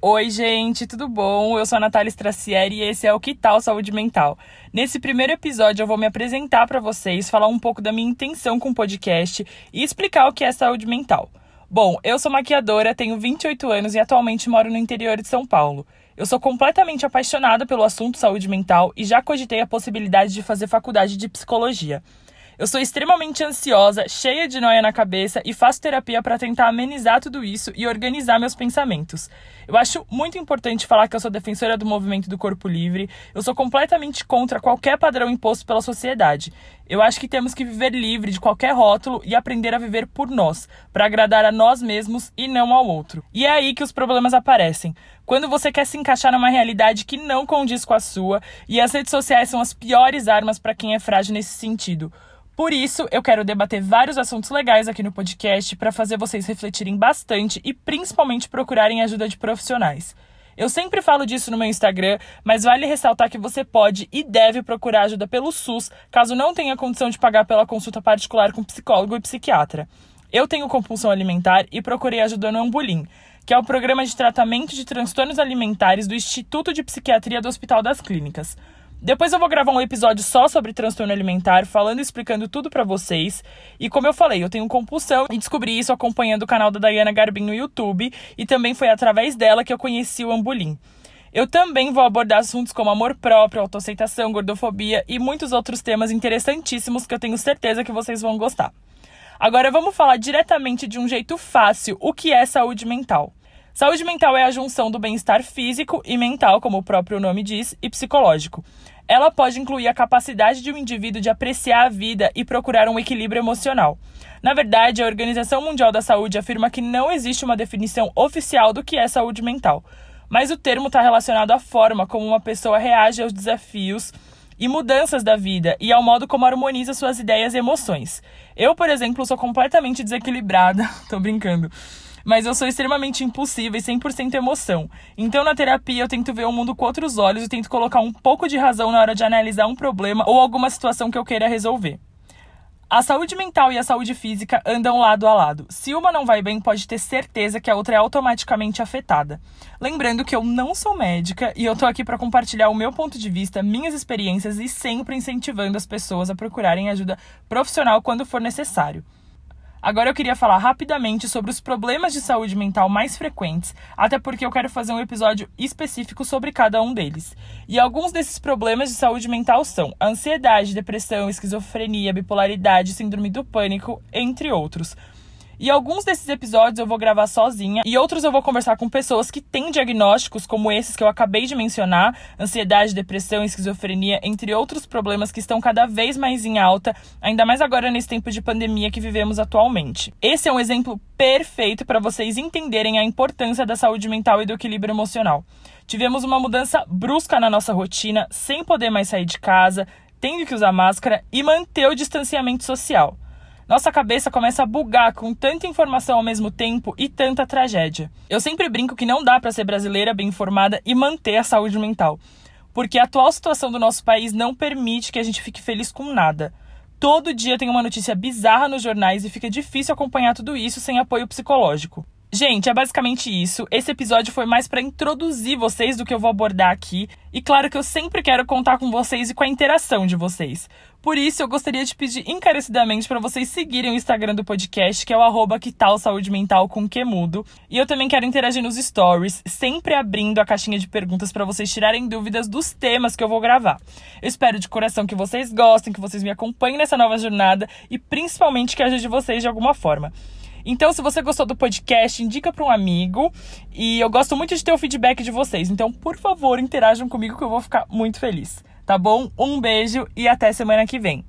Oi, gente, tudo bom? Eu sou a Natália Stracieri e esse é o Que Tal Saúde Mental. Nesse primeiro episódio eu vou me apresentar para vocês, falar um pouco da minha intenção com o podcast e explicar o que é saúde mental. Bom, eu sou maquiadora, tenho 28 anos e atualmente moro no interior de São Paulo. Eu sou completamente apaixonada pelo assunto saúde mental e já cogitei a possibilidade de fazer faculdade de psicologia. Eu sou extremamente ansiosa, cheia de noia na cabeça e faço terapia para tentar amenizar tudo isso e organizar meus pensamentos. Eu acho muito importante falar que eu sou defensora do movimento do corpo livre. Eu sou completamente contra qualquer padrão imposto pela sociedade. Eu acho que temos que viver livre de qualquer rótulo e aprender a viver por nós, para agradar a nós mesmos e não ao outro. E é aí que os problemas aparecem. Quando você quer se encaixar numa realidade que não condiz com a sua, e as redes sociais são as piores armas para quem é frágil nesse sentido. Por isso, eu quero debater vários assuntos legais aqui no podcast para fazer vocês refletirem bastante e principalmente procurarem ajuda de profissionais. Eu sempre falo disso no meu Instagram, mas vale ressaltar que você pode e deve procurar ajuda pelo SUS, caso não tenha condição de pagar pela consulta particular com psicólogo e psiquiatra. Eu tenho compulsão alimentar e procurei ajuda no Ambulim, que é o programa de tratamento de transtornos alimentares do Instituto de Psiquiatria do Hospital das Clínicas. Depois eu vou gravar um episódio só sobre transtorno alimentar, falando e explicando tudo para vocês. E como eu falei, eu tenho compulsão e descobri isso acompanhando o canal da Dayana Garbin no YouTube e também foi através dela que eu conheci o Ambulim. Eu também vou abordar assuntos como amor próprio, autoaceitação, gordofobia e muitos outros temas interessantíssimos que eu tenho certeza que vocês vão gostar. Agora vamos falar diretamente de um jeito fácil o que é saúde mental. Saúde mental é a junção do bem-estar físico e mental, como o próprio nome diz, e psicológico. Ela pode incluir a capacidade de um indivíduo de apreciar a vida e procurar um equilíbrio emocional. Na verdade, a Organização Mundial da Saúde afirma que não existe uma definição oficial do que é saúde mental, mas o termo está relacionado à forma como uma pessoa reage aos desafios e mudanças da vida e ao modo como harmoniza suas ideias e emoções. Eu, por exemplo, sou completamente desequilibrada, tô brincando mas eu sou extremamente impulsiva e 100% emoção. Então, na terapia, eu tento ver o mundo com outros olhos e tento colocar um pouco de razão na hora de analisar um problema ou alguma situação que eu queira resolver. A saúde mental e a saúde física andam lado a lado. Se uma não vai bem, pode ter certeza que a outra é automaticamente afetada. Lembrando que eu não sou médica e eu tô aqui para compartilhar o meu ponto de vista, minhas experiências e sempre incentivando as pessoas a procurarem ajuda profissional quando for necessário. Agora eu queria falar rapidamente sobre os problemas de saúde mental mais frequentes, até porque eu quero fazer um episódio específico sobre cada um deles. E alguns desses problemas de saúde mental são ansiedade, depressão, esquizofrenia, bipolaridade, síndrome do pânico, entre outros. E alguns desses episódios eu vou gravar sozinha e outros eu vou conversar com pessoas que têm diagnósticos como esses que eu acabei de mencionar, ansiedade, depressão, esquizofrenia, entre outros problemas que estão cada vez mais em alta, ainda mais agora nesse tempo de pandemia que vivemos atualmente. Esse é um exemplo perfeito para vocês entenderem a importância da saúde mental e do equilíbrio emocional. Tivemos uma mudança brusca na nossa rotina, sem poder mais sair de casa, tendo que usar máscara e manter o distanciamento social. Nossa cabeça começa a bugar com tanta informação ao mesmo tempo e tanta tragédia. Eu sempre brinco que não dá para ser brasileira bem informada e manter a saúde mental, porque a atual situação do nosso país não permite que a gente fique feliz com nada. Todo dia tem uma notícia bizarra nos jornais e fica difícil acompanhar tudo isso sem apoio psicológico. Gente, é basicamente isso. Esse episódio foi mais para introduzir vocês do que eu vou abordar aqui. E claro que eu sempre quero contar com vocês e com a interação de vocês. Por isso, eu gostaria de pedir encarecidamente para vocês seguirem o Instagram do podcast, que é o arroba que tal saúde mental com que mudo. E eu também quero interagir nos stories, sempre abrindo a caixinha de perguntas para vocês tirarem dúvidas dos temas que eu vou gravar. Eu espero de coração que vocês gostem, que vocês me acompanhem nessa nova jornada e principalmente que ajude vocês de alguma forma. Então, se você gostou do podcast, indica para um amigo. E eu gosto muito de ter o feedback de vocês. Então, por favor, interajam comigo que eu vou ficar muito feliz. Tá bom? Um beijo e até semana que vem.